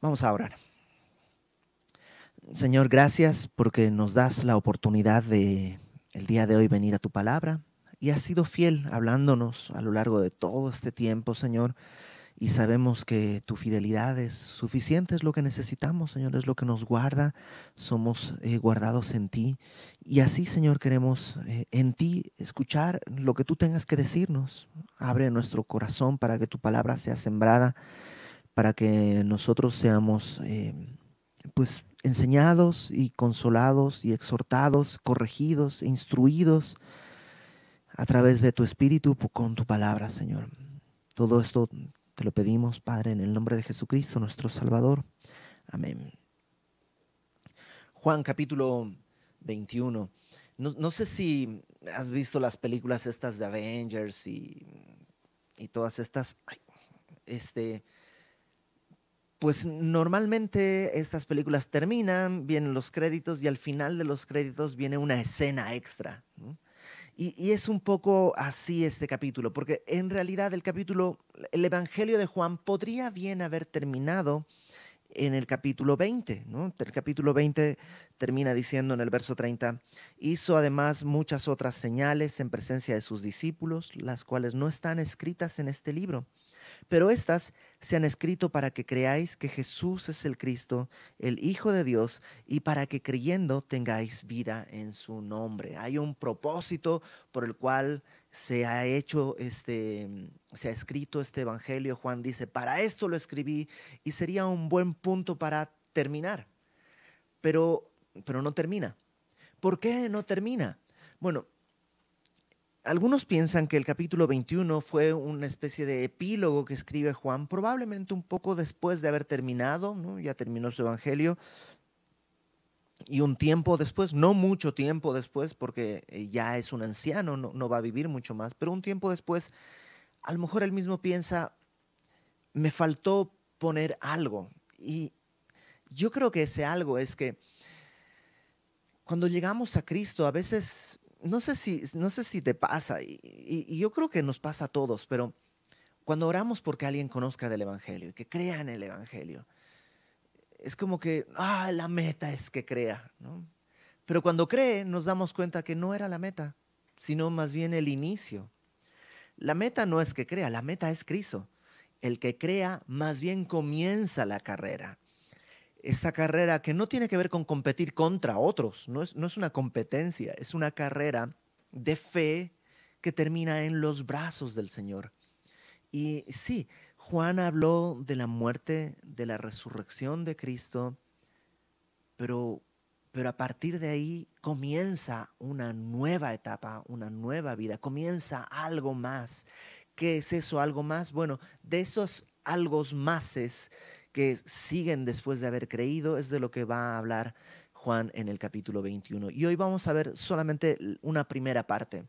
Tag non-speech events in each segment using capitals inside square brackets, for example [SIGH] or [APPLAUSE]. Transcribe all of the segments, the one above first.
Vamos a orar. Señor, gracias porque nos das la oportunidad de el día de hoy venir a tu palabra y has sido fiel hablándonos a lo largo de todo este tiempo, Señor. Y sabemos que tu fidelidad es suficiente, es lo que necesitamos, Señor, es lo que nos guarda. Somos eh, guardados en ti. Y así, Señor, queremos eh, en ti escuchar lo que tú tengas que decirnos. Abre nuestro corazón para que tu palabra sea sembrada, para que nosotros seamos, eh, pues, enseñados y consolados y exhortados, corregidos, instruidos a través de tu espíritu con tu palabra, Señor. Todo esto te lo pedimos, Padre, en el nombre de Jesucristo, nuestro Salvador. Amén. Juan capítulo 21. No, sé si has visto las películas estas de Avengers y, y todas estas. este, pues normalmente estas películas terminan, vienen los créditos y al final de los créditos viene una escena extra. Y, es un poco así este capítulo, porque en realidad el capítulo, el Evangelio de Juan podría bien haber terminado en el capítulo 20. ¿no? El capítulo 20 termina diciendo en el verso 30, hizo además muchas otras señales en presencia de sus discípulos, las cuales no están escritas en este libro pero estas se han escrito para que creáis que Jesús es el Cristo, el Hijo de Dios, y para que creyendo tengáis vida en su nombre. Hay un propósito por el cual se ha hecho este, se ha escrito este evangelio. Juan dice, para esto lo escribí y sería un buen punto para terminar. Pero, pero no termina. ¿Por qué no termina? Bueno, algunos piensan que el capítulo 21 fue una especie de epílogo que escribe Juan, probablemente un poco después de haber terminado, ya terminó su evangelio, y un tiempo después, no mucho tiempo después, porque eh, ya es un anciano, no, no va a vivir mucho más, pero un tiempo después, a lo mejor él mismo piensa, me faltó poner algo. Y yo creo que ese algo es que cuando llegamos a Cristo, a veces no sé si, no sé si te pasa, y, yo creo que nos pasa a todos, pero cuando oramos porque alguien conozca del Evangelio y que crea en el Evangelio, es como que, ah, la meta es que crea, ¿no? Pero cuando cree, nos damos cuenta que no era la meta, sino más bien el inicio. La meta no es que crea, la meta es Cristo. El que crea más bien comienza la carrera esta carrera que no tiene que ver con competir contra otros, no es, no es una competencia, es una carrera de fe que termina en los brazos del Señor. Y sí, Juan habló de la muerte, de la resurrección de Cristo, pero, pero a partir de ahí comienza una nueva etapa, una nueva vida, comienza algo más. ¿Qué es eso algo más? Bueno, de esos algo máses que siguen después de haber creído, es de lo que va a hablar Juan en el capítulo 21. Y hoy vamos a ver solamente una primera parte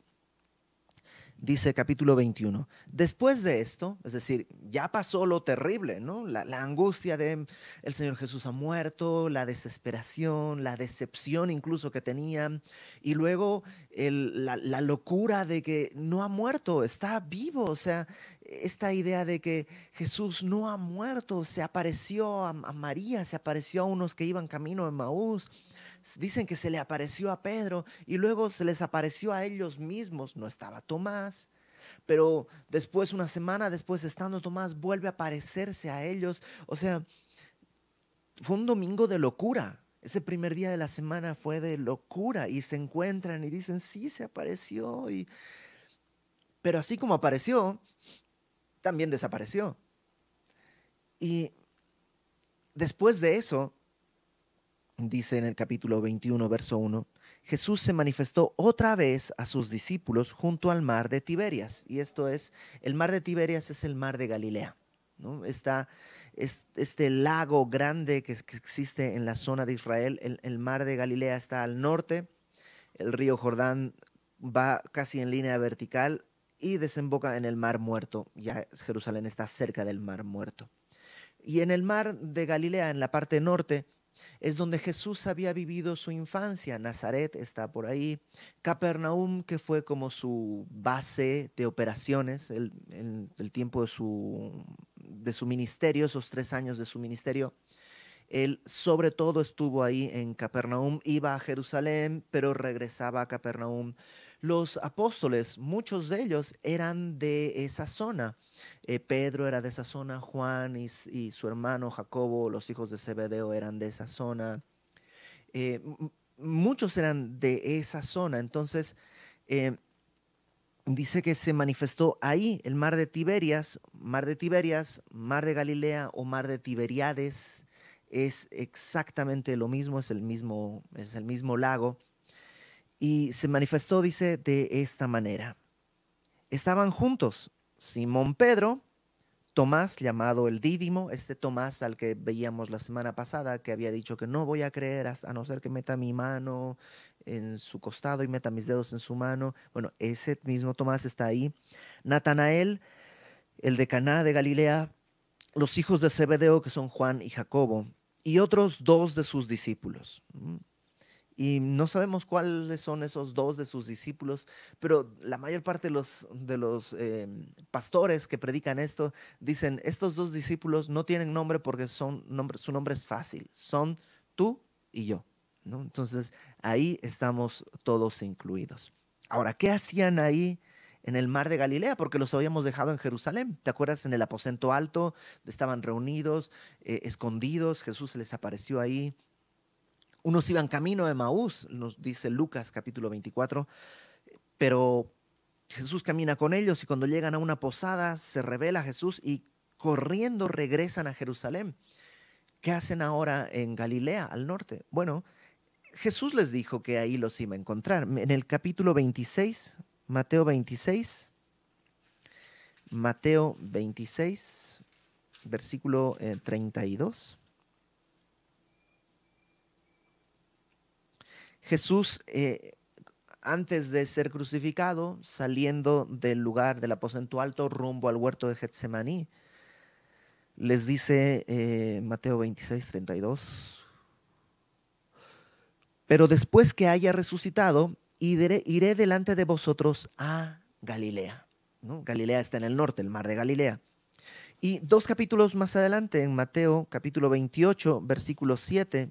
dice capítulo 21. Después de esto, es decir, ya pasó lo terrible, ¿no? La, angustia de el Señor Jesús ha muerto, la desesperación, la decepción incluso que tenían, y luego la, locura de que no ha muerto, está vivo, o sea, esta idea de que Jesús no ha muerto, se apareció a, a María, se apareció a unos que iban camino en Maús dicen que se le apareció a Pedro y luego se les apareció a ellos mismos. No estaba Tomás, pero después, una semana después, estando Tomás, vuelve a aparecerse a ellos. O sea, fue un domingo de locura. Ese primer día de la semana fue de locura y se encuentran y dicen, sí, se apareció. Y... Pero así como apareció, también desapareció. Y después de eso, dice en el capítulo 21, verso 1, Jesús se manifestó otra vez a sus discípulos junto al mar de Tiberias. Y esto es, el mar de Tiberias es el mar de Galilea. ¿no? Está este lago grande que, existe en la zona de Israel. El, el, mar de Galilea está al norte. El río Jordán va casi en línea vertical y desemboca en el mar muerto. Ya Jerusalén está cerca del mar muerto. Y en el mar de Galilea, en la parte norte, es donde Jesús había vivido su infancia. Nazaret está por ahí. Capernaum, que fue como su base de operaciones en el, tiempo de su, de su ministerio, esos tres años de su ministerio, él sobre todo estuvo ahí en Capernaum, iba a Jerusalén, pero regresaba a Capernaum. Los apóstoles, muchos de ellos eran de esa zona. Eh, Pedro era de esa zona, Juan y, su hermano Jacobo, los hijos de Zebedeo, eran de esa zona. Eh, muchos eran de esa zona. Entonces, eh, dice que se manifestó ahí el mar de Tiberias, mar de Tiberias, mar de Galilea o mar de Tiberiades, es exactamente lo mismo, es el mismo, es el mismo lago. Y se manifestó, dice, de esta manera. Estaban juntos Simón Pedro, Tomás, llamado el Dídimo, este Tomás al que veíamos la semana pasada, que había dicho que no voy a creer a no ser que meta mi mano en su costado y meta mis dedos en su mano. Bueno, ese mismo Tomás está ahí. Natanael, el de Caná de Galilea, los hijos de Zebedeo, que son Juan y Jacobo, y otros dos de sus discípulos. Y no sabemos cuáles son esos dos de sus discípulos, pero la mayor parte de los, de los em, pastores que predican esto dicen, estos dos discípulos no tienen nombre porque son nombre, su nombre es fácil, son tú y yo. Entonces ahí estamos todos incluidos. Ahora, ¿qué hacían ahí en el mar de Galilea, porque los habíamos dejado en Jerusalén. ¿Te acuerdas? En el aposento alto, estaban reunidos, eh, escondidos, Jesús se les apareció ahí. Unos iban camino de Maús, nos dice Lucas capítulo 24, pero Jesús camina con ellos y cuando llegan a una posada se revela Jesús y corriendo regresan a Jerusalén. ¿Qué hacen ahora en Galilea, al norte? Bueno, Jesús les dijo que ahí los iba a encontrar. En el capítulo 26, Mateo 26. Mateo 26, versículo 32. Jesús, eh, antes de ser crucificado, saliendo del lugar del aposento alto rumbo al huerto de Getsemaní, les dice eh, Mateo 26, 32. Pero después que haya resucitado, iré, delante de vosotros a Galilea. Galilea está en el norte, el mar de Galilea. Y dos capítulos más adelante, en Mateo capítulo 28, versículo 7,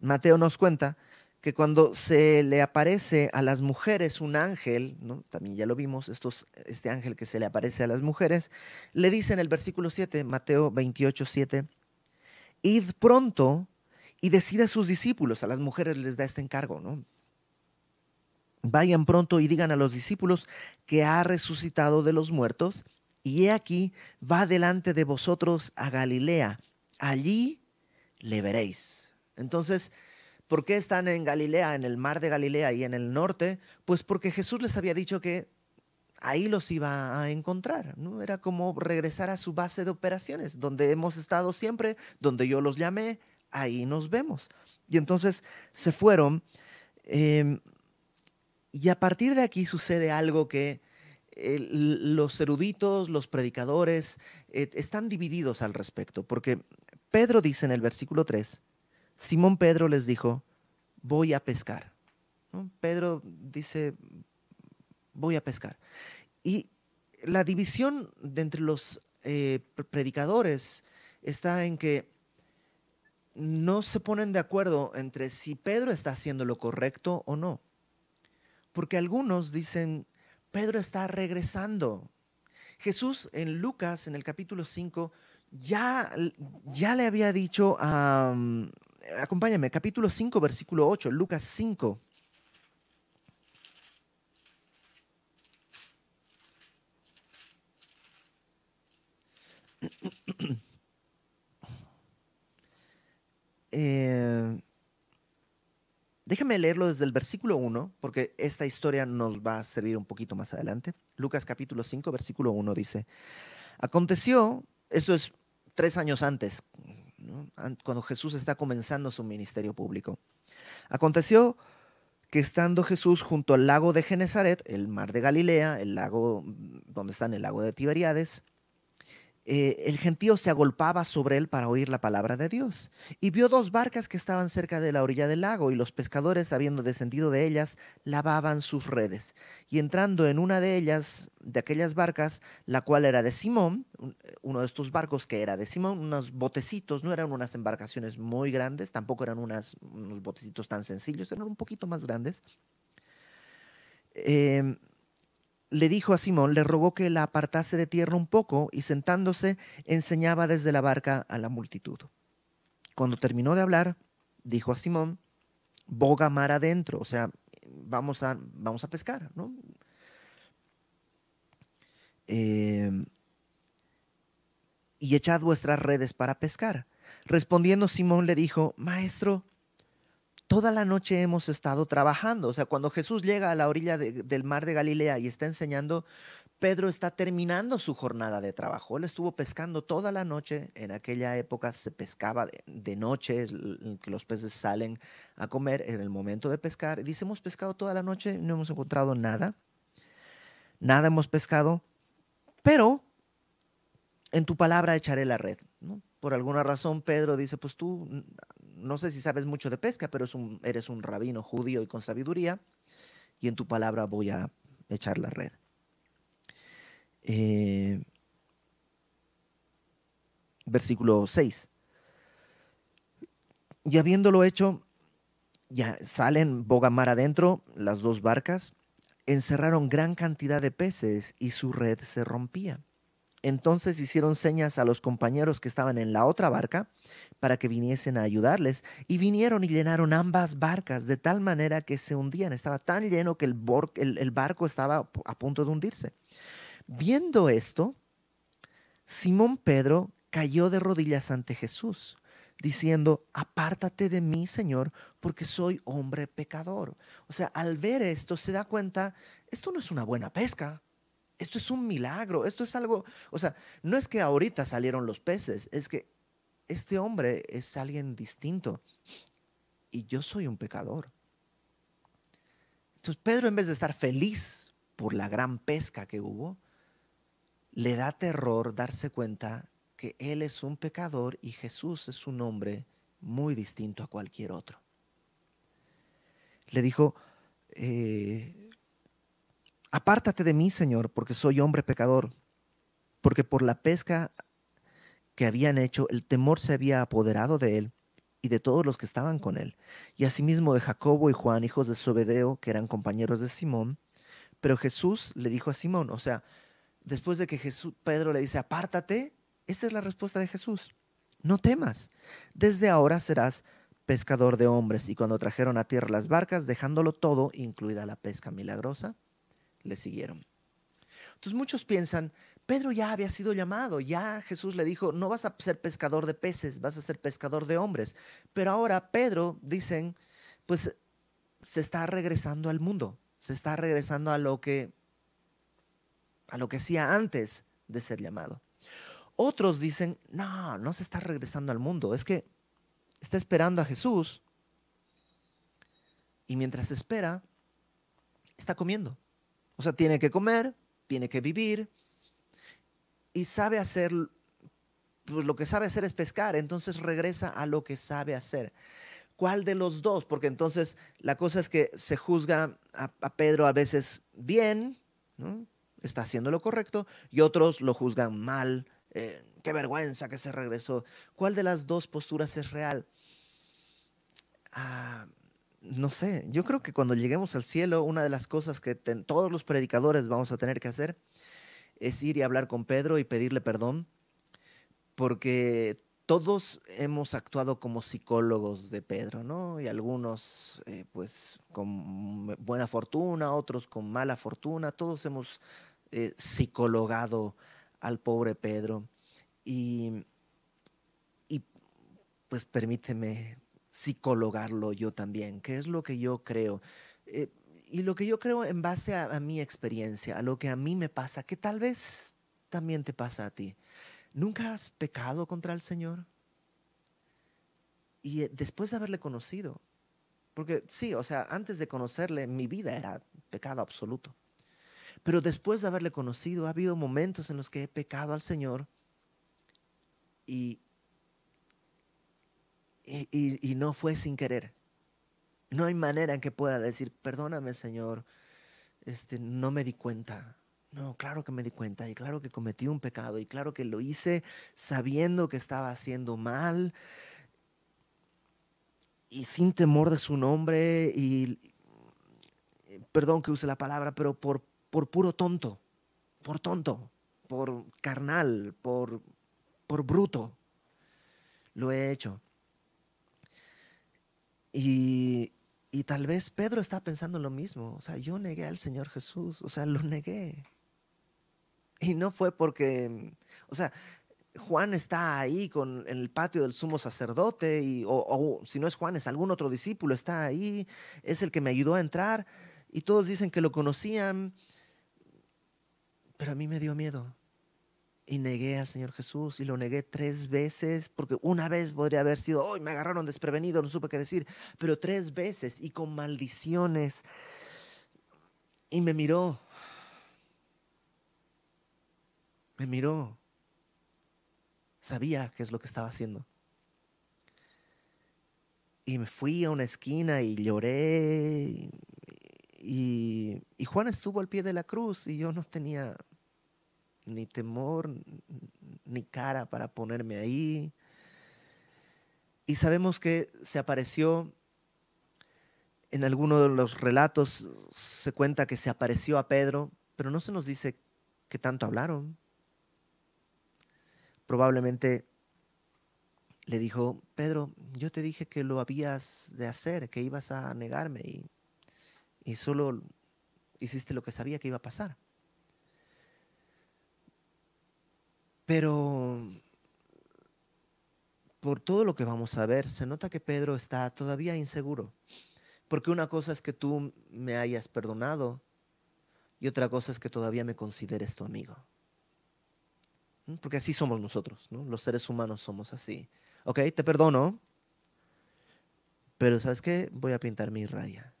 Mateo nos cuenta que cuando se le aparece a las mujeres un ángel, ¿no? también ya lo vimos, estos, este ángel que se le aparece a las mujeres, le dice en el versículo 7, Mateo 28, 7, id pronto y decide a sus discípulos, a las mujeres les da este encargo, ¿no? Vayan pronto y digan a los discípulos que ha resucitado de los muertos, y he aquí, va delante de vosotros a Galilea, allí le veréis. Entonces, ¿por qué están en Galilea, en el mar de Galilea y en el norte? Pues porque Jesús les había dicho que ahí los iba a encontrar, ¿no? Era como regresar a su base de operaciones, donde hemos estado siempre, donde yo los llamé, ahí nos vemos. Y entonces se fueron. Em, y a partir de aquí sucede algo que los eruditos, los predicadores, eh, están divididos al respecto, porque Pedro dice en el versículo 3, Simón Pedro les dijo, voy a pescar. Pedro dice, voy a pescar. Y la división de entre los eh, predicadores está en que no se ponen de acuerdo entre si Pedro está haciendo lo correcto o no. Porque algunos dicen, Pedro está regresando. Jesús en Lucas, en el capítulo 5, ya, ya le había dicho, acompáñame, capítulo 5, versículo 8, Lucas 5. [CLEARS THROAT] Eh, déjame leerlo desde el versículo 1, porque esta historia nos va a servir un poquito más adelante. Lucas capítulo 5, versículo 1 dice, aconteció, esto es tres años antes, cuando Jesús está comenzando su ministerio público. Aconteció que estando Jesús junto al lago de Genezaret, el mar de Galilea, el lago donde está en el lago de Tiberiades, eh, el gentío se agolpaba sobre él para oír la palabra de Dios. Y vio dos barcas que estaban cerca de la orilla del lago, y los pescadores, habiendo descendido de ellas, lavaban sus redes. Y entrando en una de ellas, de aquellas barcas, la cual era de Simón, uno de estos barcos que era de Simón, unos botecitos, no eran unas embarcaciones muy grandes, tampoco eran unas, unos botecitos tan sencillos, eran un poquito más grandes. Eh, le dijo a Simón, le rogó que la apartase de tierra un poco y sentándose enseñaba desde la barca a la multitud. Cuando terminó de hablar, dijo a Simón, boga mar adentro, o sea, vamos a, vamos a pescar, ¿no? Eh, y echad vuestras redes para pescar. Respondiendo Simón le dijo, Maestro, toda la noche hemos estado trabajando. O sea, cuando Jesús llega a la orilla del mar de Galilea y está enseñando, Pedro está terminando su jornada de trabajo. Él estuvo pescando toda la noche. En aquella época se pescaba de, noche, los peces salen a comer en el momento de pescar. Dice, hemos pescado toda la noche, no hemos encontrado nada. Nada hemos pescado, pero en tu palabra echaré la red. Por alguna razón Pedro dice, pues tú no sé si sabes mucho de pesca, pero eres un rabino judío y con sabiduría, y en tu palabra voy a echar la red. Eh, versículo 6. Y habiéndolo hecho, ya salen bogamar adentro las dos barcas, encerraron gran cantidad de peces y su red se rompía. Entonces hicieron señas a los compañeros que estaban en la otra barca para que viniesen a ayudarles. Y vinieron y llenaron ambas barcas de tal manera que se hundían. Estaba tan lleno que el, el barco estaba a punto de hundirse. Viendo esto, Simón Pedro cayó de rodillas ante Jesús, diciendo, apártate de mí, Señor, porque soy hombre pecador. O sea, al ver esto se da cuenta, esto no es una buena pesca. Esto es un milagro, esto es algo, o sea, no es que ahorita salieron los peces, es que este hombre es alguien distinto y yo soy un pecador. Entonces Pedro en vez de estar feliz por la gran pesca que hubo, le da terror darse cuenta que él es un pecador y Jesús es un hombre muy distinto a cualquier otro. Le dijo, eh, Apártate de mí, Señor, porque soy hombre pecador, porque por la pesca que habían hecho, el temor se había apoderado de él y de todos los que estaban con él, y asimismo de Jacobo y Juan, hijos de Zebedeo, que eran compañeros de Simón. Pero Jesús le dijo a Simón, o sea, después de que Jesús, Pedro le dice, apártate, esa es la respuesta de Jesús. No temas, desde ahora serás pescador de hombres. Y cuando trajeron a tierra las barcas, dejándolo todo, incluida la pesca milagrosa, le siguieron. Entonces muchos piensan, Pedro ya había sido llamado, ya Jesús le dijo, no vas a ser pescador de peces, vas a ser pescador de hombres. Pero ahora Pedro, dicen, pues se está regresando al mundo, se está regresando a lo que a lo que hacía antes de ser llamado. Otros dicen, no, no se está regresando al mundo, es que está esperando a Jesús y mientras espera, está comiendo. O sea, tiene que comer, tiene que vivir y sabe hacer, pues lo que sabe hacer es pescar, entonces regresa a lo que sabe hacer. ¿Cuál de los dos? Porque entonces la cosa es que se juzga a, Pedro a veces bien, está haciendo lo correcto, y otros lo juzgan mal. Eh, qué vergüenza que se regresó. ¿Cuál de las dos posturas es real? Ah, no sé, yo creo que cuando lleguemos al cielo, una de las cosas que todos los predicadores vamos a tener que hacer es ir y hablar con Pedro y pedirle perdón, porque todos hemos actuado como psicólogos de Pedro, ¿no? Y algunos, eh, pues, con buena fortuna, otros con mala fortuna, todos hemos eh, psicologado al pobre Pedro. Y, y pues permíteme psicologarlo yo también, qué es lo que yo creo. Eh, y lo que yo creo en base a, mi experiencia, a lo que a mí me pasa, que tal vez también te pasa a ti. ¿Nunca has pecado contra el Señor? Y eh, después de haberle conocido, porque sí, o sea, antes de conocerle, mi vida era pecado absoluto. Pero después de haberle conocido, ha habido momentos en los que he pecado al Señor y, y, no fue sin querer. No hay manera en que pueda decir, perdóname Señor, este, no me di cuenta. No, claro que me di cuenta y claro que cometí un pecado y claro que lo hice sabiendo que estaba haciendo mal y sin temor de su nombre y, perdón que use la palabra, pero por, por puro tonto, por tonto, por carnal, por, por bruto, lo he hecho. Y, y tal vez Pedro está pensando lo mismo. O sea, yo negué al Señor Jesús. O sea, lo negué. Y no fue porque, o sea, Juan está ahí con, en el patio del sumo sacerdote, y, o, si no es Juan, es algún otro discípulo, está ahí, es el que me ayudó a entrar, y todos dicen que lo conocían, pero a mí me dio miedo. Y negué al Señor Jesús y lo negué tres veces, porque una vez podría haber sido, hoy me agarraron desprevenido, no supe qué decir, pero tres veces y con maldiciones. Y me miró. Me miró. Sabía qué es lo que estaba haciendo. Y me fui a una esquina y lloré. Y, y Juan estuvo al pie de la cruz y yo no tenía ni temor, ni cara para ponerme ahí. Y sabemos que se apareció, en alguno de los relatos se cuenta que se apareció a Pedro, pero no se nos dice que tanto hablaron. Probablemente le dijo, Pedro, yo te dije que lo habías de hacer, que ibas a negarme y, y solo hiciste lo que sabía que iba a pasar. Pero por todo lo que vamos a ver, se nota que Pedro está todavía inseguro. Porque una cosa es que tú me hayas perdonado y otra cosa es que todavía me consideres tu amigo. ¿Mm? Porque así somos nosotros, ¿no? Los seres humanos somos así. Ok, te perdono, pero ¿sabes qué? Voy a pintar mi raya.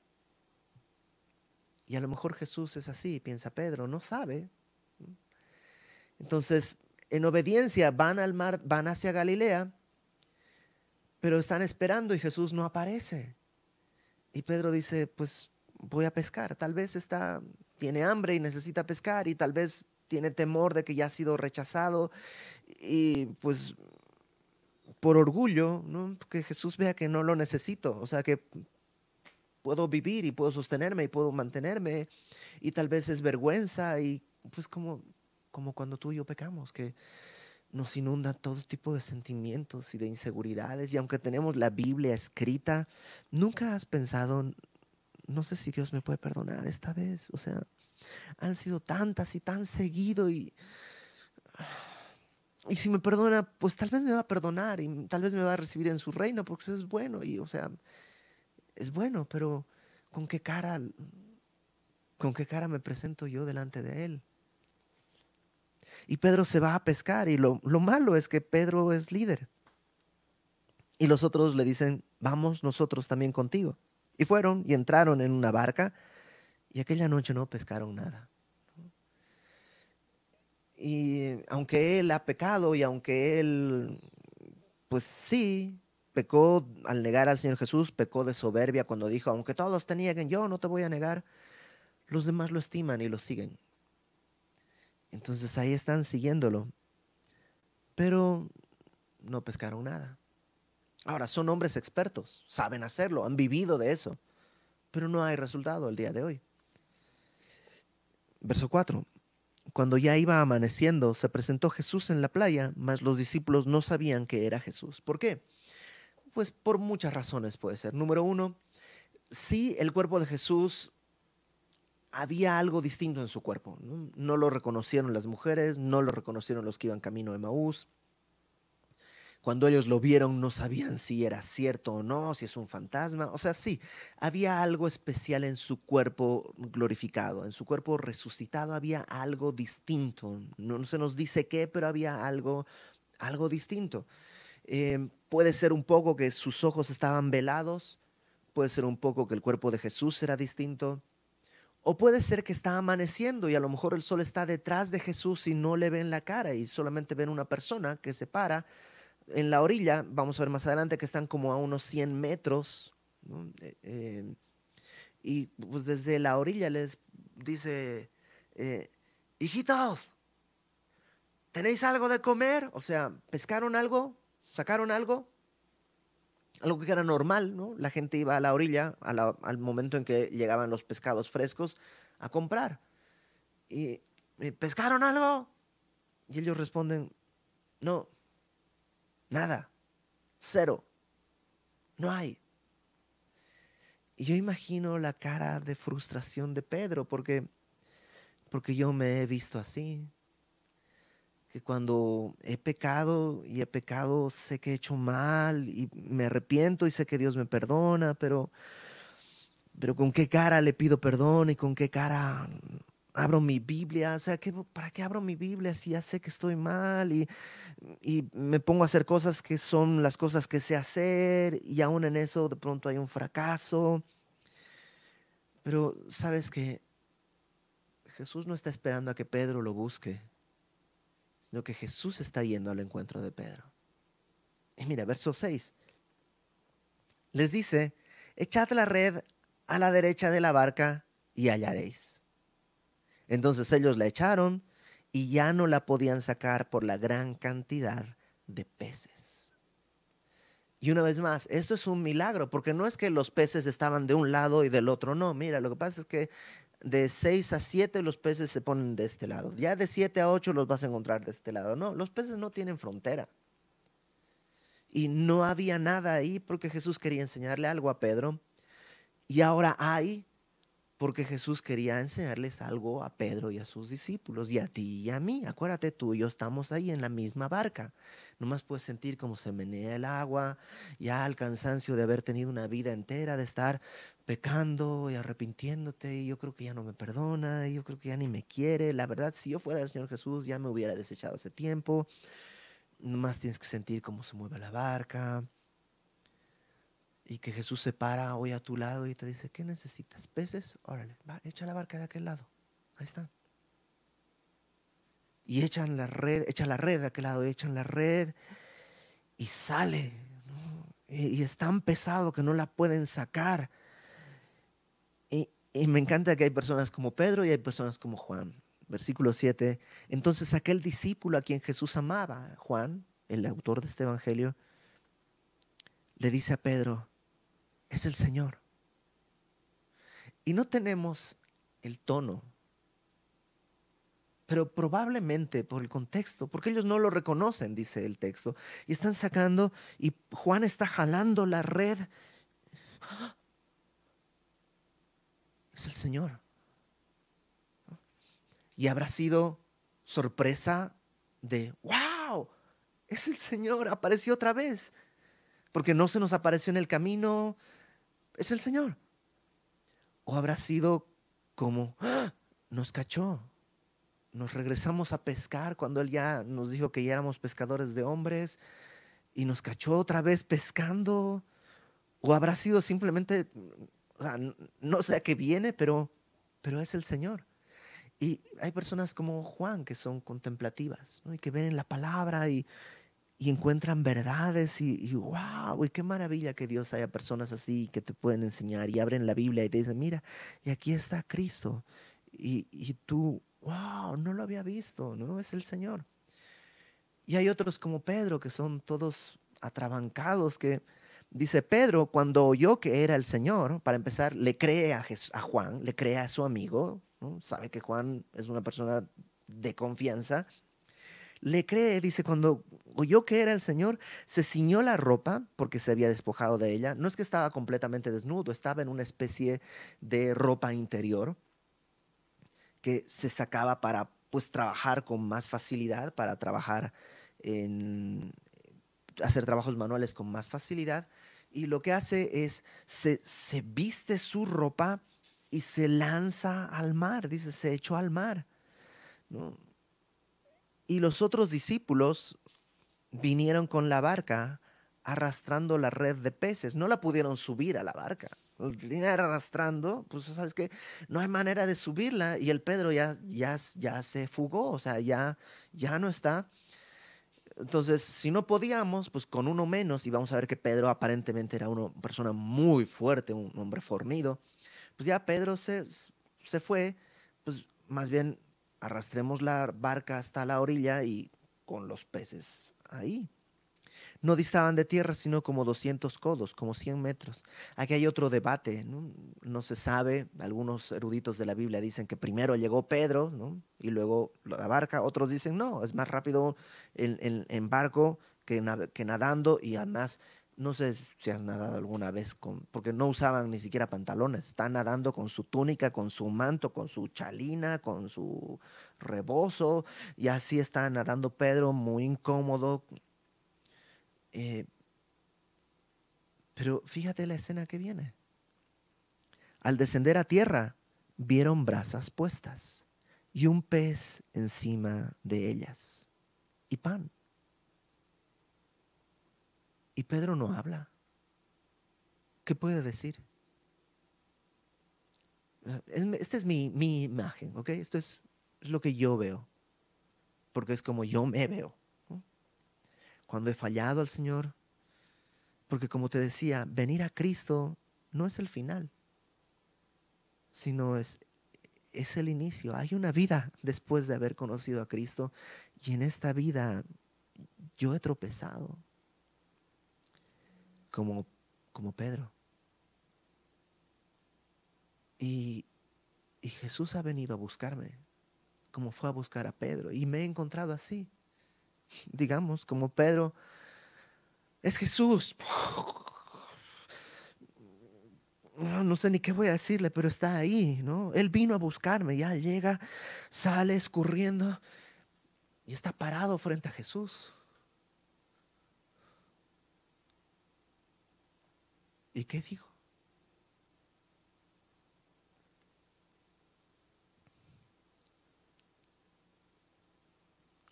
Y a lo mejor Jesús es así, piensa Pedro, no sabe. Entonces, en obediencia van al mar, van hacia Galilea, pero están esperando y Jesús no aparece. Y Pedro dice, pues voy a pescar. Tal vez está, tiene hambre y necesita pescar y tal vez tiene temor de que ya ha sido rechazado y pues por orgullo, ¿no? que Jesús vea que no lo necesito, o sea que puedo vivir y puedo sostenerme y puedo mantenerme y tal vez es vergüenza y pues como como cuando tú y yo pecamos, que nos inunda todo tipo de sentimientos y de inseguridades. Y aunque tenemos la Biblia escrita, nunca has pensado, no sé si Dios me puede perdonar esta vez. O sea, han sido tantas y tan seguido y... Y si me perdona, pues tal vez me va a perdonar y tal vez me va a recibir en su reino porque eso es bueno y, o sea, es bueno, pero ¿con qué cara, con qué cara me presento yo delante de él? Y Pedro se va a pescar y lo, malo es que Pedro es líder. Y los otros le dicen, vamos nosotros también contigo. Y fueron y entraron en una barca y aquella noche no pescaron nada. Y aunque él ha pecado y aunque él, pues sí, pecó al negar al Señor Jesús, pecó de soberbia cuando dijo, aunque todos te nieguen, yo no te voy a negar, los demás lo estiman y lo siguen. Entonces ahí están siguiéndolo. Pero no pescaron nada. Ahora, son hombres expertos, saben hacerlo, han vivido de eso, pero no hay resultado el día de hoy. Verso 4. Cuando ya iba amaneciendo, se presentó Jesús en la playa, mas los discípulos no sabían que era Jesús. ¿Por qué? Pues por muchas razones puede ser. Número uno, sí, el cuerpo de Jesús había algo distinto en su cuerpo. ¿no? lo reconocieron las mujeres, no lo reconocieron los que iban camino de Maús. Cuando ellos lo vieron no sabían si era cierto o no, si es un fantasma. O sea, sí, había algo especial en su cuerpo glorificado, en su cuerpo resucitado había algo distinto. No, se nos dice qué, pero había algo, algo distinto. Eh, puede ser un poco que sus ojos estaban velados, puede ser un poco que el cuerpo de Jesús era distinto, o puede ser que está amaneciendo y a lo mejor el sol está detrás de Jesús y no le ven la cara y solamente ven una persona que se para en la orilla, vamos a ver más adelante que están como a unos 100 metros, eh, eh, y pues desde la orilla les dice, eh, hijitos, ¿tenéis algo de comer? O sea, ¿pescaron algo? ¿Sacaron algo? Algo que era normal, ¿no? La gente iba a la orilla al momento en que llegaban los pescados frescos a comprar. Y, ¿pescaron algo? Y ellos responden, no, nada, cero, no hay. Y yo imagino la cara de frustración de Pedro, porque, porque yo me he visto así. Que cuando he pecado y he pecado, sé que he hecho mal y me arrepiento y sé que Dios me perdona, pero, pero con qué cara le pido perdón y con qué cara abro mi Biblia, o sea, ¿para qué abro mi Biblia si ya sé que estoy mal y, y, me pongo a hacer cosas que son las cosas que sé hacer y aún en eso de pronto hay un fracaso? Pero sabes que Jesús no está esperando a que Pedro lo busque, sino que Jesús está yendo al encuentro de Pedro. Y mira, verso 6. Les dice, echad la red a la derecha de la barca y hallaréis. Entonces ellos la echaron y ya no la podían sacar por la gran cantidad de peces. Y una vez más, esto es un milagro, porque no es que los peces estaban de un lado y del otro, no, mira, lo que pasa es que de 6 a 7 los peces se ponen de este lado, ya de 7 a 8 los vas a encontrar de este lado, no, los peces no tienen frontera. Y no había nada ahí porque Jesús quería enseñarle algo a Pedro, y ahora hay porque Jesús quería enseñarles algo a Pedro y a sus discípulos y a ti y a mí. Acuérdate, tú y yo estamos ahí en la misma barca. Nomás puedes sentir cómo se menea el agua, ya el cansancio de haber tenido una vida entera, de estar pecando y arrepintiéndote y yo creo que ya no me perdona, y yo creo que ya ni me quiere. La verdad, si yo fuera el Señor Jesús ya me hubiera desechado hace tiempo. Nomás tienes que sentir cómo se mueve la barca y que Jesús se para hoy a tu lado y te dice, ¿qué necesitas? ¿Peces? Órale, va, echa la barca de aquel lado. Ahí están. Y echan la red, echa la red de aquel lado, echan la red y sale. Y, es tan pesado que no la pueden sacar. Y, me encanta que hay personas como Pedro y hay personas como Juan. Versículo 7. Entonces aquel discípulo a quien Jesús amaba, Juan, el autor de este evangelio, le dice a Pedro, es el Señor. Y no tenemos el tono, pero probablemente por el contexto, porque ellos no lo reconocen, dice el texto, y están sacando y Juan está jalando la red. Es el Señor. Y habrá sido sorpresa de, wow, es el Señor, apareció otra vez, porque no se nos apareció en el camino, es el Señor. O habrá sido como, ¡Ah! nos cachó, nos regresamos a pescar cuando Él ya nos dijo que ya éramos pescadores de hombres y nos cachó otra vez pescando. O habrá sido simplemente, no sé a qué viene, pero, pero es el Señor. Y hay personas como Juan que son contemplativas y que ven la palabra y, y encuentran verdades y, wow, y qué maravilla que Dios haya personas así que te pueden enseñar y abren la Biblia y te dicen, mira, y aquí está Cristo. Y, y tú, wow, no lo había visto, ¿no? Es el Señor. Y hay otros como Pedro que son todos atrabancados que... Dice Pedro, cuando oyó que era el Señor, para empezar, le cree a, Juan, le cree a su amigo, sabe que Juan es una persona de confianza, le cree, dice, cuando oyó que era el Señor, se ciñó la ropa porque se había despojado de ella. No es que estaba completamente desnudo, estaba en una especie de ropa interior que se sacaba para pues trabajar con más facilidad, para trabajar en hacer trabajos manuales con más facilidad. Y lo que hace es, se, se viste su ropa y se lanza al mar, dice, se echó al mar. ¿no? Y los otros discípulos vinieron con la barca arrastrando la red de peces. No la pudieron subir a la barca. Vinieron arrastrando, pues sabes que no hay manera de subirla y el Pedro ya, ya, ya se fugó, o sea, ya, ya no está. Entonces, si no podíamos, pues con uno menos, y vamos a ver que Pedro aparentemente era una persona muy fuerte, un hombre fornido, pues ya Pedro se, se fue, pues más bien arrastremos la barca hasta la orilla y con los peces ahí no distaban de tierra sino como 200 codos, como 100 metros. Aquí hay otro debate, ¿no? se sabe, algunos eruditos de la Biblia dicen que primero llegó Pedro y luego la barca, otros dicen no, es más rápido en, barco que, que nadando y además no sé si has nadado alguna vez con, porque no usaban ni siquiera pantalones, están nadando con su túnica, con su manto, con su chalina, con su rebozo, y así está nadando Pedro, muy incómodo, eh, pero fíjate la escena que viene. Al descender a tierra, vieron brasas puestas y un pez encima de ellas y pan. Y Pedro no habla. ¿Qué puede decir? Esta es mi, imagen, ¿ok? Esto es lo que yo veo, porque es como yo me veo cuando he fallado al Señor. Porque como te decía, venir a Cristo no es el final, sino es, es el inicio. Hay una vida después de haber conocido a Cristo y en esta vida yo he tropezado como, como Pedro. Y, y Jesús ha venido a buscarme, como fue a buscar a Pedro, y me he encontrado así digamos, como Pedro, es Jesús. No, sé ni qué voy a decirle, pero está ahí, ¿no? Él vino a buscarme, ya llega, sale escurriendo y está parado frente a Jesús. ¿Y qué digo?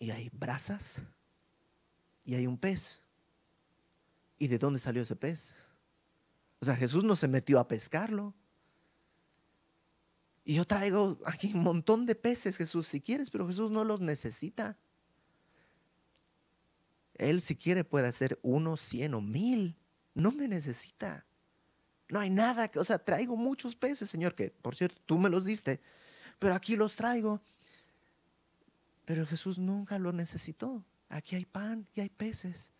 Y hay brasas y hay un pez. ¿Y de dónde salió ese pez? O sea, Jesús no se metió a pescarlo. Y yo traigo aquí un montón de peces, Jesús, si quieres, pero Jesús no los necesita. Él si quiere puede hacer uno, cien o mil. No me necesita. No hay nada que, o sea, traigo muchos peces, Señor, que por cierto tú me los diste, pero aquí los traigo. Pero Jesús nunca lo necesitó. Aquí hay pan y hay peces.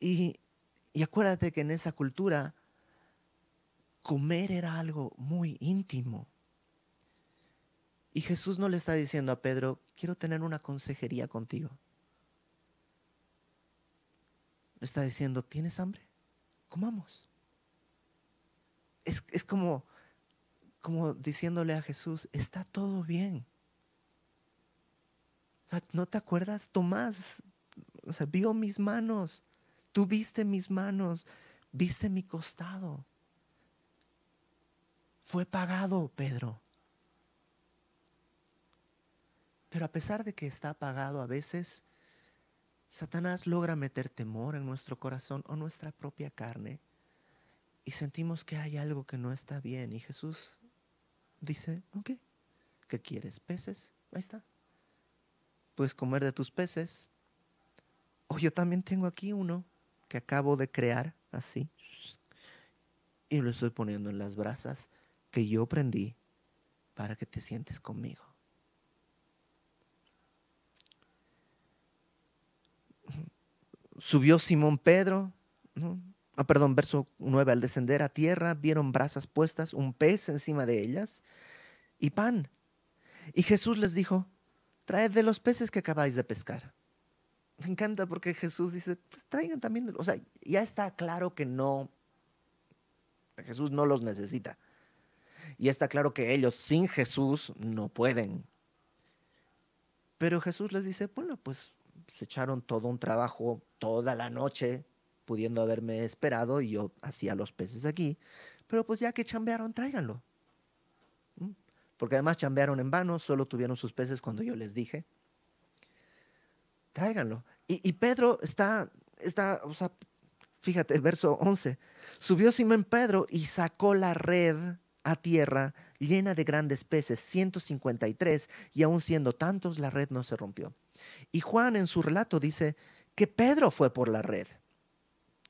Y, acuérdate que en esa cultura comer era algo muy íntimo. Y Jesús no le está diciendo a Pedro, quiero tener una consejería contigo. Le está diciendo, ¿tienes hambre? Comamos. Es, es como, como diciéndole a Jesús, está todo bien. ¿No te acuerdas? Tomás, o sea, vio mis manos, tú viste mis manos, viste mi costado. Fue pagado, Pedro. Pero a pesar de que está pagado a veces, Satanás logra meter temor en nuestro corazón o nuestra propia carne y sentimos que hay algo que no está bien. Y Jesús dice, ok, ¿qué quieres? ¿Peces? Ahí está. Puedes comer de tus peces. O yo también tengo aquí uno que acabo de crear así. Y lo estoy poniendo en las brasas que yo prendí para que te sientes conmigo. Subió Simón Pedro, Ah, perdón, verso 9, al descender a tierra vieron brasas puestas, un pez encima de ellas y pan. Y Jesús les dijo, traed de los peces que acabáis de pescar. Me encanta porque Jesús dice, pues traigan también, o sea, ya está claro que no, Jesús no los necesita. Y está claro que ellos sin Jesús no pueden. Pero Jesús les dice, bueno, pues se echaron todo un trabajo toda la noche pudiendo haberme esperado y yo hacía los peces aquí, pero pues ya que chambearon, tráiganlo. Porque además chambearon en vano, solo tuvieron sus peces cuando yo les dije. Tráiganlo. Y, Pedro está, está, o sea, fíjate, verso 11. Subió Simón Pedro y sacó la red a tierra llena de grandes peces, 153, y aún siendo tantos, la red no se rompió. Y Juan en su relato dice que Pedro fue por la red.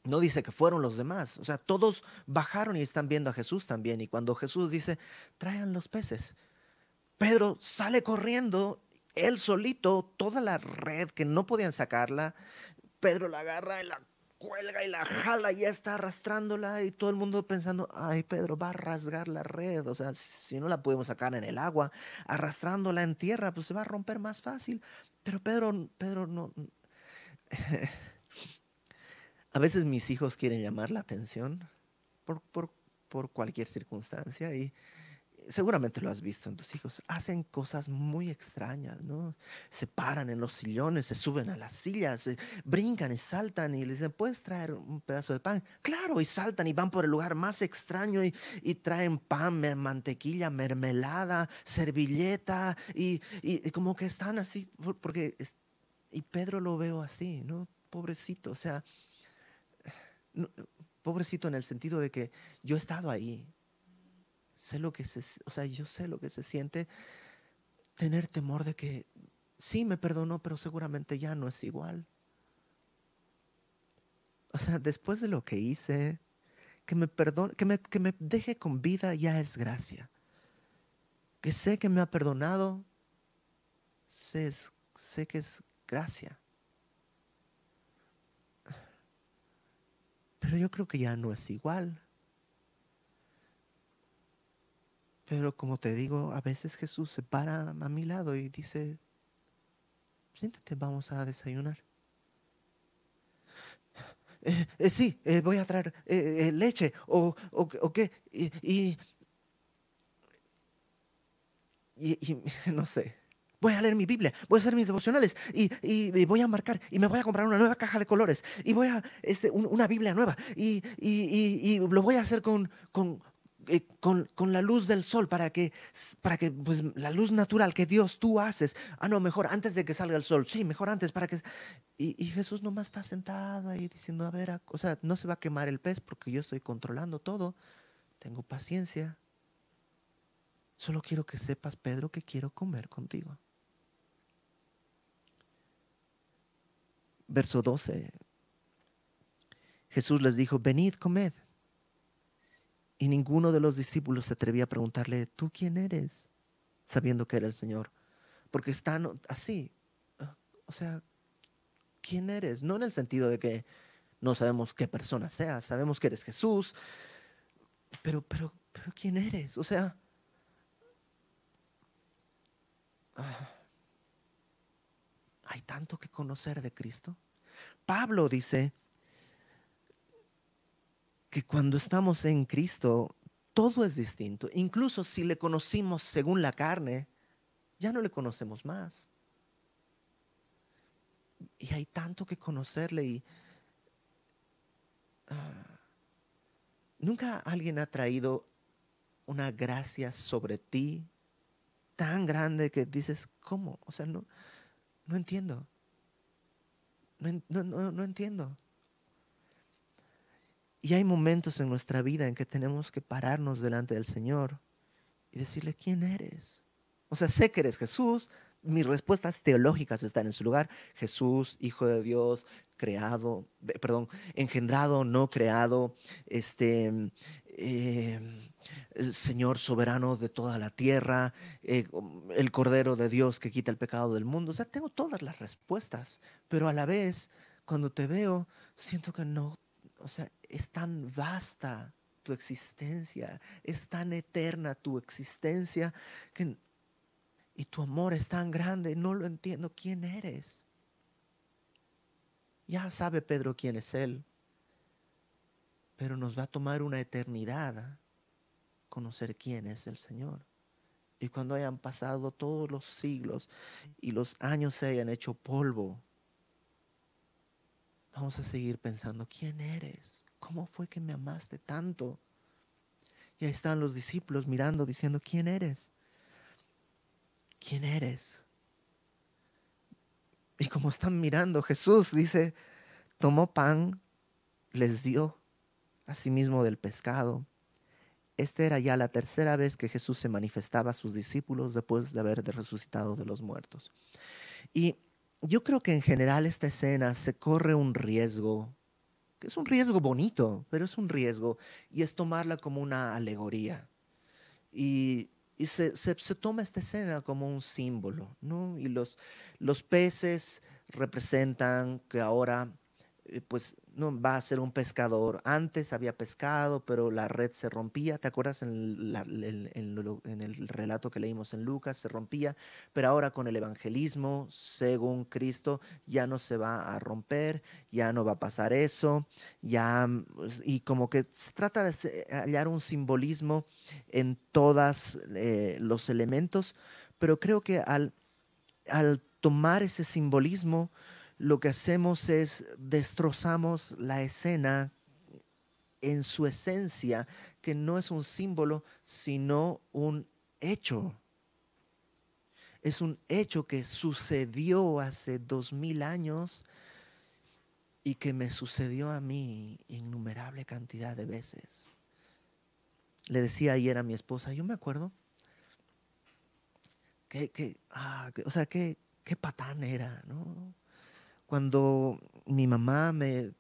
No dice que fueron los demás. O sea, todos bajaron y están viendo a Jesús también. Y cuando Jesús dice, traigan los peces, Pedro sale corriendo, él solito, toda la red que no podían sacarla. Pedro la agarra y la cuelga y la jala y ya está arrastrándola y todo el mundo pensando, ay, Pedro va a rasgar la red, o sea, si no la podemos sacar en el agua, arrastrándola en tierra, pues se va a romper más fácil. Pero Pedro, Pedro no... a veces mis hijos quieren llamar la atención por, por, por cualquier circunstancia y seguramente lo has visto en tus hijos, hacen cosas muy extrañas, ¿no? Se paran en los sillones, se suben a las sillas, brincan y saltan y les dicen, ¿puedes traer un pedazo de pan? Claro, y saltan y van por el lugar más extraño y, traen pan, mantequilla, mermelada, servilleta y, como que están así, porque, y Pedro lo veo así, ¿no? Pobrecito, o sea, pobrecito en el sentido de que yo he estado ahí, sé lo que se, o sea, yo sé lo que se siente tener temor de que sí me perdonó, pero seguramente ya no es igual. O sea, después de lo que hice, que me perdone, que me, que me deje con vida ya es gracia. Que sé que me ha perdonado, sé, sé que es gracia. Pero yo creo que ya no es igual. Pero como te digo, a veces Jesús se para a mi lado y dice, siéntate, vamos a desayunar. Eh, eh, sí, eh, voy a traer leche o, o, qué. Y, y, [LAUGHS] no sé. Voy a leer mi Biblia, voy a hacer mis devocionales y, voy a marcar y me voy a comprar una nueva caja de colores y voy a este, una Biblia nueva y, y, lo voy a hacer con, con, eh, con, la luz del sol para que, para que pues, la luz natural que Dios tú haces, ah, no, mejor antes de que salga el sol, sí, mejor antes para que... Y, y Jesús nomás está sentado ahí diciendo, a ver, o sea, no se va a quemar el pez porque yo estoy controlando todo, tengo paciencia. Solo quiero que sepas, Pedro, que quiero comer contigo. Verso 12. Jesús les dijo, venid, comed. Y ninguno de los discípulos se atrevía a preguntarle, ¿tú quién eres? Sabiendo que era el Señor. Porque están así. O sea, ¿quién eres? No en el sentido de que no sabemos qué persona seas, sabemos que eres Jesús, pero, pero, pero ¿quién eres? O sea, ah, hay tanto que conocer de Cristo. Pablo dice, que cuando estamos en Cristo, todo es distinto. Incluso si le conocimos según la carne, ya no le conocemos más. Y hay tanto que conocerle y ah, nunca alguien ha traído una gracia sobre ti tan grande que dices, ¿cómo? O sea, no, no entiendo. No, no, no entiendo. Y hay momentos en nuestra vida en que tenemos que pararnos delante del Señor y decirle, ¿quién eres? O sea, sé que eres Jesús. Mis respuestas teológicas están en su lugar. Jesús, Hijo de Dios, creado, perdón, engendrado, no creado, este, eh, Señor soberano de toda la tierra, eh, el Cordero de Dios que quita el pecado del mundo. O sea, tengo todas las respuestas, pero a la vez, cuando te veo, siento que no o sea, es tan vasta tu existencia, es tan eterna tu existencia, que, y tu amor es tan grande, no lo entiendo quién eres. Ya sabe Pedro quién es Él, pero nos va a tomar una eternidad conocer quién es el Señor. Y cuando hayan pasado todos los siglos y los años se hayan hecho polvo, vamos a seguir pensando, ¿quién eres? ¿Cómo fue que me amaste tanto? Y ahí están los discípulos mirando, diciendo, ¿quién eres? ¿Quién eres? Y como están mirando, Jesús dice, tomó pan, les dio asimismo del pescado. Esta era ya la tercera vez que Jesús se manifestaba a sus discípulos después de haber resucitado de los muertos. Y yo creo que en general esta escena se corre un riesgo, que es un riesgo bonito, pero es un riesgo, y es tomarla como una alegoría. Y, se, toma esta escena como un símbolo, ¿no? Y los, los peces representan que ahora, pues no va a ser un pescador. Antes había pescado, pero la red se rompía. ¿Te acuerdas en, el relato que leímos en Lucas? Se rompía, pero ahora con el evangelismo, según Cristo, ya no se va a romper, ya no va a pasar eso, ya, y como que se trata de hallar un simbolismo en todos eh, los elementos, pero creo que al, al tomar ese simbolismo, lo que hacemos es destrozamos la escena en su esencia, que no es un símbolo, sino un hecho. Es un hecho que sucedió hace dos mil años y que me sucedió a mí innumerable cantidad de veces. Le decía ayer a mi esposa, yo me acuerdo que, ah, o sea, qué patán era, ¿no? Cuando mi mamá me,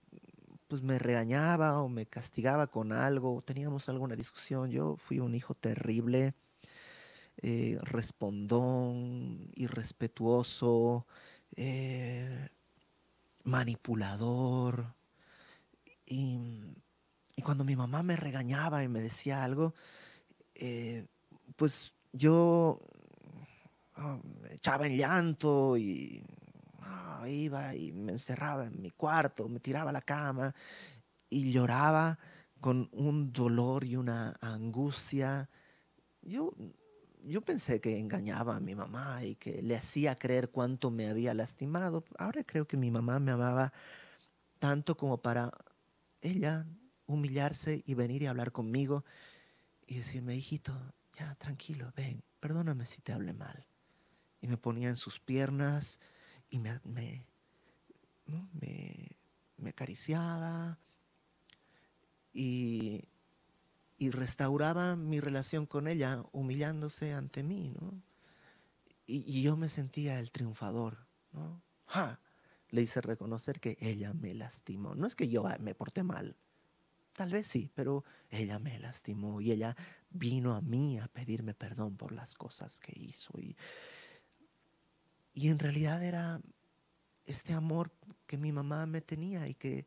pues me regañaba o me castigaba con algo, teníamos alguna discusión, yo fui un hijo terrible, eh, respondón, irrespetuoso, eh, manipulador. Y, cuando mi mamá me regañaba y me decía algo, eh, pues yo ah, echaba en llanto y iba y me encerraba en mi cuarto, me tiraba a la cama y lloraba con un dolor y una angustia. Yo, yo pensé que engañaba a mi mamá y que le hacía creer cuánto me había lastimado. Ahora creo que mi mamá me amaba tanto como para ella humillarse y venir y hablar conmigo y decirme, hijito, ya tranquilo, ven, perdóname si te hablé mal. Y me ponía en sus piernas y me, me, acariciaba y, restauraba mi relación con ella humillándose ante mí, Y, yo me sentía el triunfador, ¿no? Le hice reconocer que ella me lastimó. No es que yo me porté mal, tal vez sí, pero ella me lastimó y ella vino a mí a pedirme perdón por las cosas que hizo. Y, y en realidad era este amor que mi mamá me tenía y que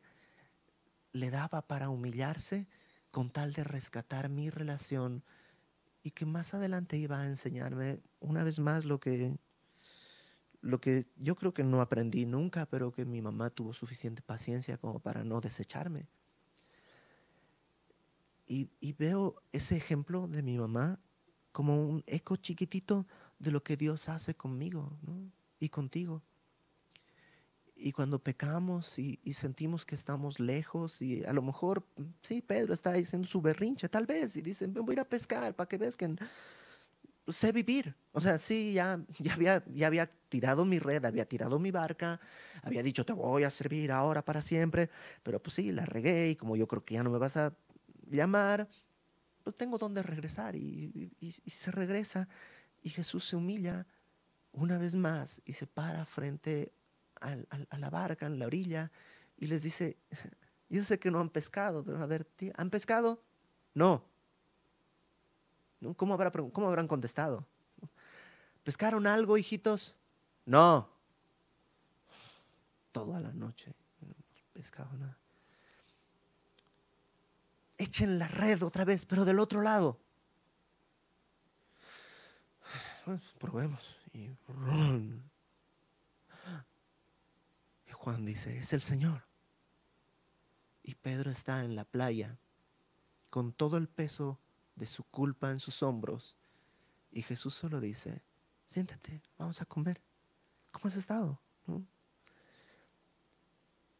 le daba para humillarse con tal de rescatar mi relación y que más adelante iba a enseñarme una vez más lo que lo que yo creo que no aprendí nunca, pero que mi mamá tuvo suficiente paciencia como para no desecharme. Y, y veo ese ejemplo de mi mamá como un eco chiquitito de lo que Dios hace conmigo y contigo. Y cuando pecamos y, sentimos que estamos lejos y a lo mejor, sí, Pedro está haciendo su berrinche, tal vez, y dicen, voy a ir a pescar para que veas que sé vivir. O sea, sí, ya, ya, había, ya había tirado mi red, había tirado mi barca, había dicho, te voy a servir ahora para siempre, pero pues sí, la regué y como yo creo que ya no me vas a llamar, pues tengo donde regresar y, y se regresa y Jesús se humilla una vez más y se para frente a, la barca, en la orilla, y les dice, [LAUGHS] yo sé que no han pescado, pero a ver, ¿han pescado? No. ¿Cómo, ¿Cómo habrán contestado? ¿Pescaron algo, hijitos? No. Toda la noche no pescado nada. Echen la red otra vez, pero del otro lado. Bueno, probemos. Y Juan dice, es el Señor. Y Pedro está en la playa con todo el peso de su culpa en sus hombros. Y Jesús solo dice, siéntate, vamos a comer. ¿Cómo has estado?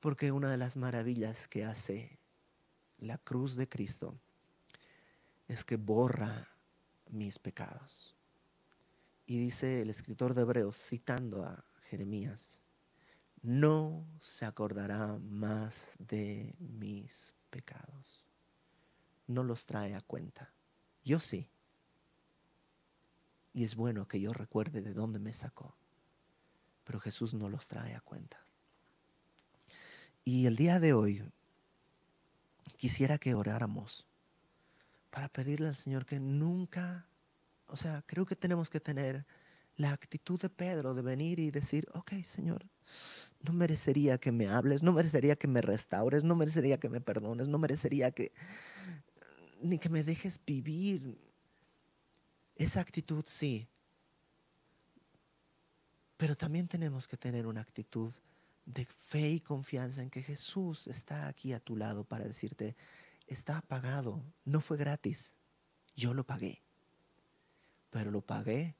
Porque una de las maravillas que hace la cruz de Cristo es que borra mis pecados. Y dice el escritor de Hebreos, citando a Jeremías, no se acordará más de mis pecados. No los trae a cuenta. Yo sí. Y es bueno que yo recuerde de dónde me sacó. pero Jesús no los trae a cuenta. Y el día de hoy quisiera que oráramos para pedirle al Señor que nunca, o sea, creo que tenemos que tener la actitud de Pedro de venir y decir, ok, Señor, no merecería que me hables, no merecería que me restaures, no merecería que me perdones, no merecería que ni que me dejes vivir. Esa actitud sí. Pero también tenemos que tener una actitud de fe y confianza en que Jesús está aquí a tu lado para decirte, está pagado, no fue gratis, yo lo pagué, pero lo pagué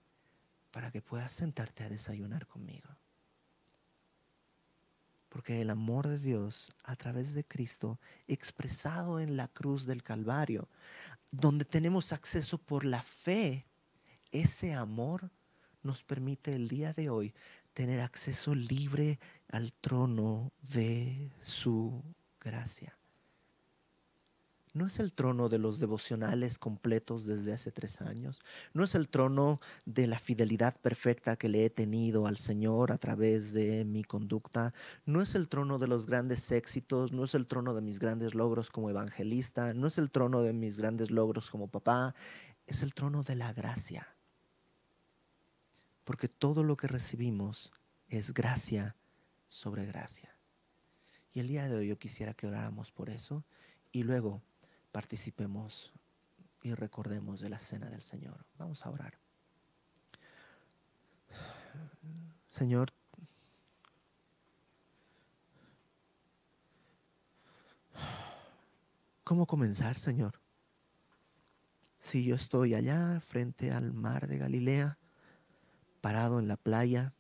para que puedas sentarte a desayunar conmigo. Porque el amor de Dios a través de Cristo, expresado en la cruz del Calvario, donde tenemos acceso por la fe, ese amor nos permite el día de hoy tener acceso libre al trono de su gracia no es el trono de los devocionales completos desde hace tres años, no es el trono de la fidelidad perfecta que le he tenido al Señor a través de mi conducta, no es el trono de los grandes éxitos, no es el trono de mis grandes logros como evangelista, no es el trono de mis grandes logros como papá, es el trono de la gracia. Porque todo lo que recibimos es gracia sobre gracia. Y el día de hoy yo quisiera que oráramos por eso. Y luego participemos y recordemos de la cena del Señor. Vamos a orar. Señor, ¿cómo comenzar, Señor? Si yo estoy allá frente al mar de Galilea, parado en la playa,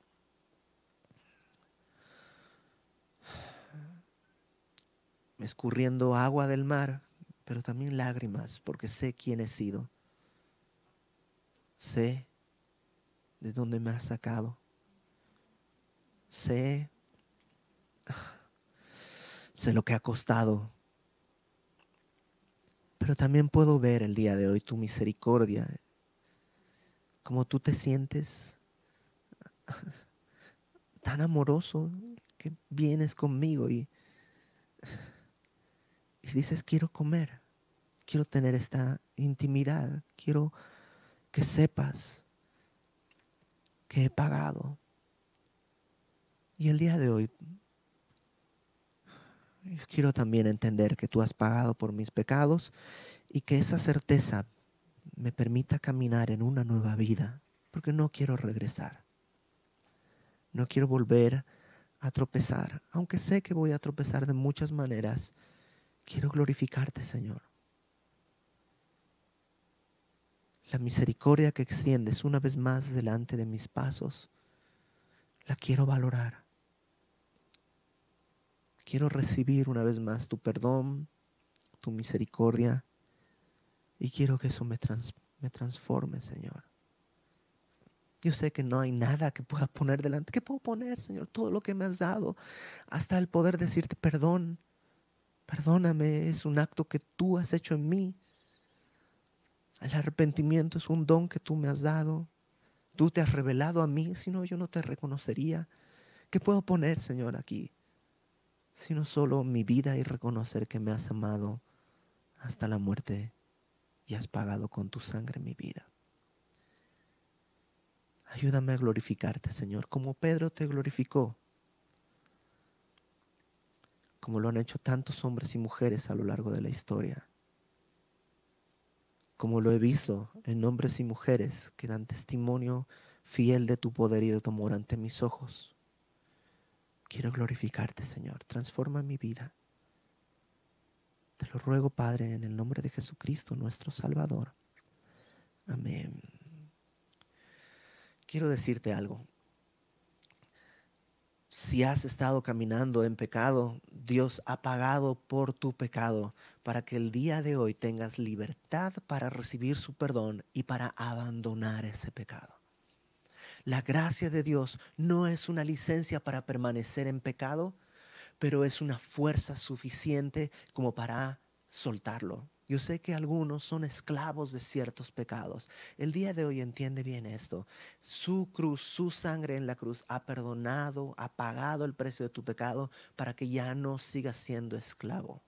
escurriendo agua del mar, pero también lágrimas, porque sé quién he sido. Sé de dónde me has sacado. Sé, [SIGHS] sé lo que ha costado. Pero también puedo ver el día de hoy tu misericordia, como tú te sientes [LAUGHS] tan amoroso que vienes conmigo y y dices, quiero comer, quiero tener esta intimidad, quiero que sepas que he pagado. Y el día de hoy quiero también entender que tú has pagado por mis pecados y que esa certeza me permita caminar en una nueva vida, porque no quiero regresar. No quiero volver a tropezar, aunque sé que voy a tropezar de muchas maneras Quiero glorificarte, Señor. La misericordia que extiendes una vez más delante de mis pasos, la quiero valorar. Quiero recibir una vez más tu perdón, tu misericordia, y quiero que eso me, me transforme, Señor. Yo sé que no hay nada que pueda poner delante. ¿Qué puedo poner, Señor? Todo lo que me has dado, hasta el poder decirte perdón Perdóname, es un acto que tú has hecho en mí. El arrepentimiento es un don que tú me has dado. Tú te has revelado a mí, si no yo no te reconocería. ¿Qué puedo poner, Señor, aquí? Sino solo mi vida y reconocer que me has amado hasta la muerte y has pagado con tu sangre mi vida. Ayúdame a glorificarte, Señor, como Pedro te glorificó como lo han hecho tantos hombres y mujeres a lo largo de la historia, como lo he visto en hombres y mujeres que dan testimonio fiel de tu poder y de tu amor ante mis ojos. Quiero glorificarte, Señor. Transforma mi vida. Te lo ruego, Padre, en el nombre de Jesucristo, nuestro Salvador. Amén. Quiero decirte algo si has estado caminando en pecado, Dios ha pagado por tu pecado para que el día de hoy tengas libertad para recibir su perdón y para abandonar ese pecado. La gracia de Dios no es una licencia para permanecer en pecado, pero es una fuerza suficiente como para soltarlo, Yo sé que algunos son esclavos de ciertos pecados. El día de hoy entiende bien esto. Su cruz, su sangre en la cruz ha perdonado, ha pagado el precio de tu pecado para que ya no sigas siendo esclavo.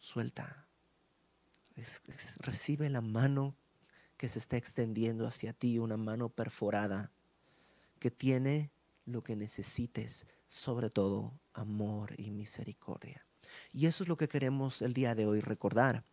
Suelta. recibe la mano que se está extendiendo hacia ti, una mano perforada que tiene lo que necesites, sobre todo amor y misericordia. Y eso es lo que queremos el día de hoy recordar.